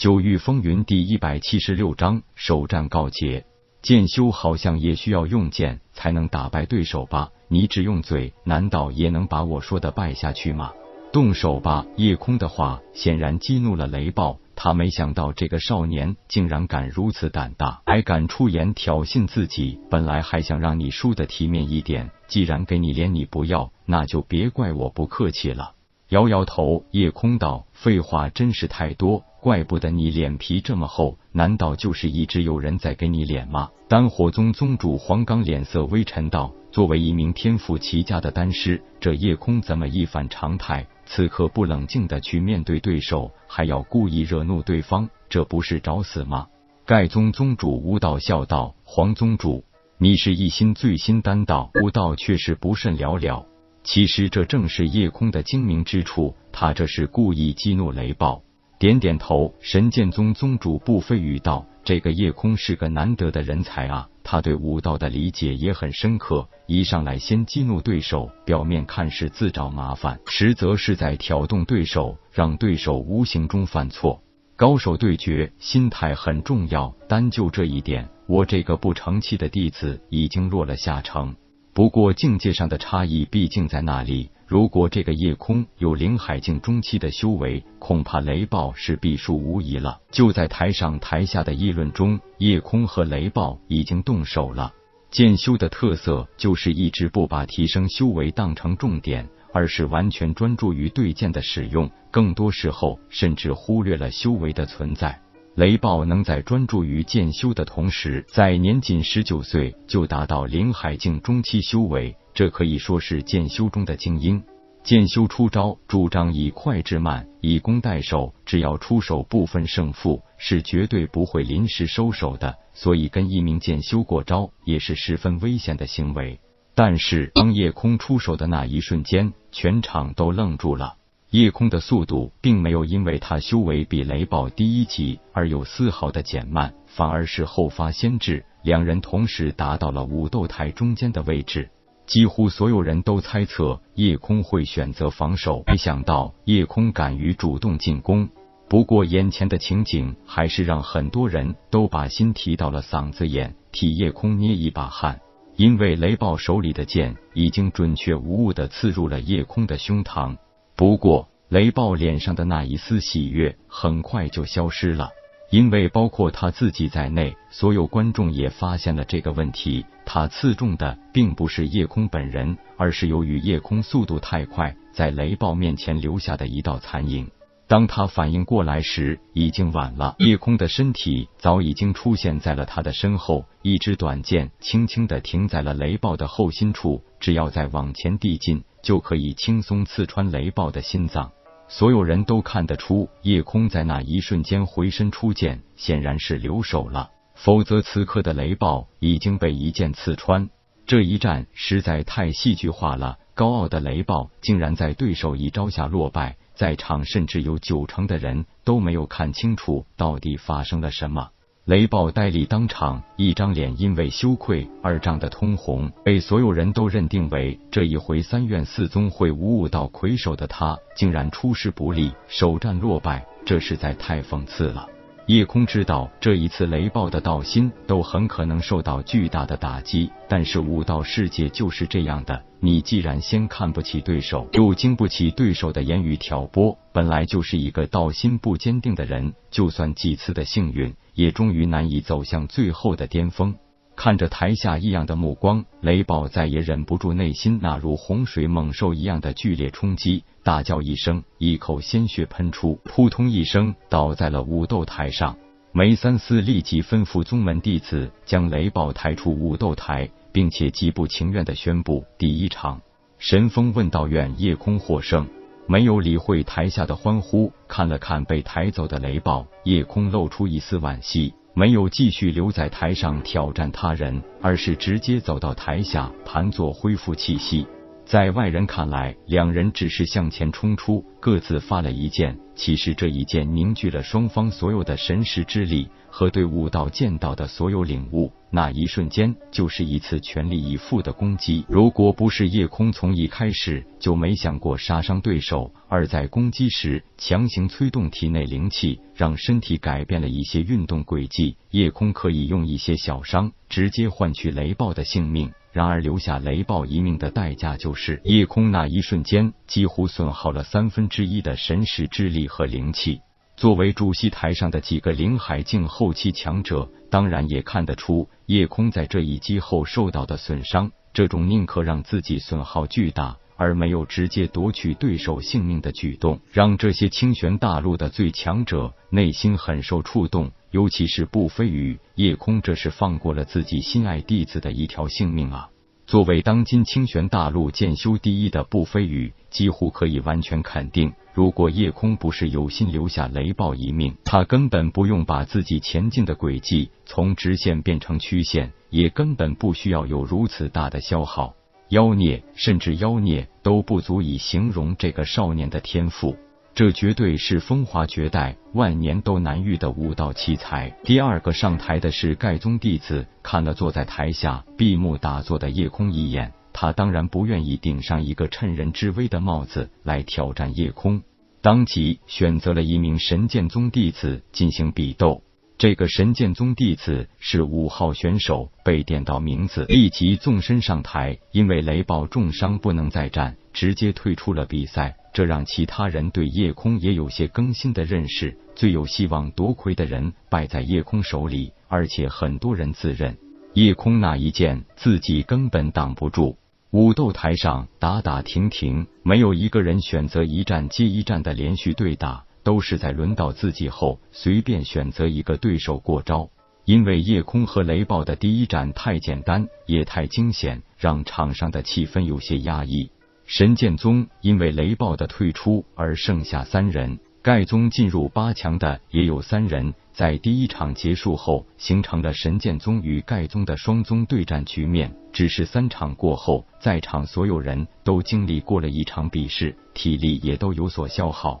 九域风云第一百七十六章首战告捷。剑修好像也需要用剑才能打败对手吧？你只用嘴，难道也能把我说的败下去吗？动手吧！夜空的话显然激怒了雷暴，他没想到这个少年竟然敢如此胆大，还敢出言挑衅自己。本来还想让你输的体面一点，既然给你脸你不要，那就别怪我不客气了。摇摇头，夜空道：“废话真是太多，怪不得你脸皮这么厚，难道就是一直有人在给你脸吗？”丹火宗宗主黄刚脸色微沉道：“作为一名天赋奇佳的丹师，这夜空怎么一反常态？”此刻不冷静的去面对对手，还要故意惹怒对方，这不是找死吗？盖宗宗主吴道笑道：“黄宗主，你是一心醉心丹道，悟道却是不甚了了。其实这正是夜空的精明之处，他这是故意激怒雷暴。”点点头，神剑宗宗主不飞语道：“这个夜空是个难得的人才啊。”他对武道的理解也很深刻，一上来先激怒对手，表面看是自找麻烦，实则是在挑动对手，让对手无形中犯错。高手对决，心态很重要，单就这一点，我这个不成器的弟子已经落了下乘。不过境界上的差异毕竟在那里。如果这个夜空有灵海境中期的修为，恐怕雷暴是必输无疑了。就在台上台下的议论中，夜空和雷暴已经动手了。剑修的特色就是一直不把提升修为当成重点，而是完全专注于对剑的使用，更多时候甚至忽略了修为的存在。雷暴能在专注于剑修的同时，在年仅十九岁就达到灵海境中期修为。这可以说是剑修中的精英。剑修出招主张以快制慢，以攻代守，只要出手不分胜负，是绝对不会临时收手的。所以跟一名剑修过招也是十分危险的行为。但是当夜空出手的那一瞬间，全场都愣住了。夜空的速度并没有因为他修为比雷暴低一级而有丝毫的减慢，反而是后发先至，两人同时达到了武斗台中间的位置。几乎所有人都猜测夜空会选择防守，没想到夜空敢于主动进攻。不过眼前的情景还是让很多人都把心提到了嗓子眼，替夜空捏一把汗。因为雷暴手里的剑已经准确无误的刺入了夜空的胸膛。不过雷暴脸上的那一丝喜悦很快就消失了。因为包括他自己在内，所有观众也发现了这个问题。他刺中的并不是夜空本人，而是由于夜空速度太快，在雷暴面前留下的一道残影。当他反应过来时，已经晚了。夜空的身体早已经出现在了他的身后，一支短剑轻轻的停在了雷暴的后心处，只要再往前递进，就可以轻松刺穿雷暴的心脏。所有人都看得出，夜空在那一瞬间回身出剑，显然是留手了。否则，此刻的雷暴已经被一剑刺穿。这一战实在太戏剧化了。高傲的雷暴竟然在对手一招下落败，在场甚至有九成的人都没有看清楚到底发生了什么。雷暴呆立当场，一张脸因为羞愧而涨得通红，被所有人都认定为这一回三院四宗会武武道魁首的他，竟然出师不利，首战落败，这实在太讽刺了。夜空知道这一次雷暴的道心都很可能受到巨大的打击，但是武道世界就是这样的，你既然先看不起对手，又经不起对手的言语挑拨，本来就是一个道心不坚定的人，就算几次的幸运。也终于难以走向最后的巅峰。看着台下异样的目光，雷暴再也忍不住内心那如洪水猛兽一样的剧烈冲击，大叫一声，一口鲜血喷出，扑通一声倒在了武斗台上。梅三思立即吩咐宗门弟子将雷暴抬出武斗台，并且极不情愿的宣布第一场神风问道院夜空获胜。没有理会台下的欢呼，看了看被抬走的雷暴，夜空露出一丝惋惜，没有继续留在台上挑战他人，而是直接走到台下盘坐恢复气息。在外人看来，两人只是向前冲出，各自发了一剑。其实这一剑凝聚了双方所有的神识之力和对武道剑道的所有领悟。那一瞬间，就是一次全力以赴的攻击。如果不是夜空从一开始就没想过杀伤对手，而在攻击时强行催动体内灵气，让身体改变了一些运动轨迹，夜空可以用一些小伤直接换取雷暴的性命。然而，留下雷暴一命的代价就是夜空那一瞬间几乎损耗了三分之一的神识之力和灵气。作为主席台上的几个灵海境后期强者，当然也看得出夜空在这一击后受到的损伤。这种宁可让自己损耗巨大，而没有直接夺取对手性命的举动，让这些清玄大陆的最强者内心很受触动。尤其是步飞羽夜空，这是放过了自己心爱弟子的一条性命啊！作为当今清玄大陆剑修第一的步飞羽，几乎可以完全肯定，如果夜空不是有心留下雷暴一命，他根本不用把自己前进的轨迹从直线变成曲线，也根本不需要有如此大的消耗。妖孽，甚至妖孽都不足以形容这个少年的天赋。这绝对是风华绝代、万年都难遇的武道奇才。第二个上台的是盖宗弟子，看了坐在台下闭目打坐的夜空一眼，他当然不愿意顶上一个趁人之危的帽子来挑战夜空，当即选择了一名神剑宗弟子进行比斗。这个神剑宗弟子是五号选手，被点到名字，立即纵身上台，因为雷暴重伤不能再战，直接退出了比赛。这让其他人对夜空也有些更新的认识。最有希望夺魁的人败在夜空手里，而且很多人自认夜空那一剑自己根本挡不住。武斗台上打打停停，没有一个人选择一战接一战的连续对打，都是在轮到自己后随便选择一个对手过招。因为夜空和雷暴的第一战太简单，也太惊险，让场上的气氛有些压抑。神剑宗因为雷暴的退出而剩下三人，盖宗进入八强的也有三人。在第一场结束后，形成了神剑宗与盖宗的双宗对战局面。只是三场过后，在场所有人都经历过了一场比试，体力也都有所消耗。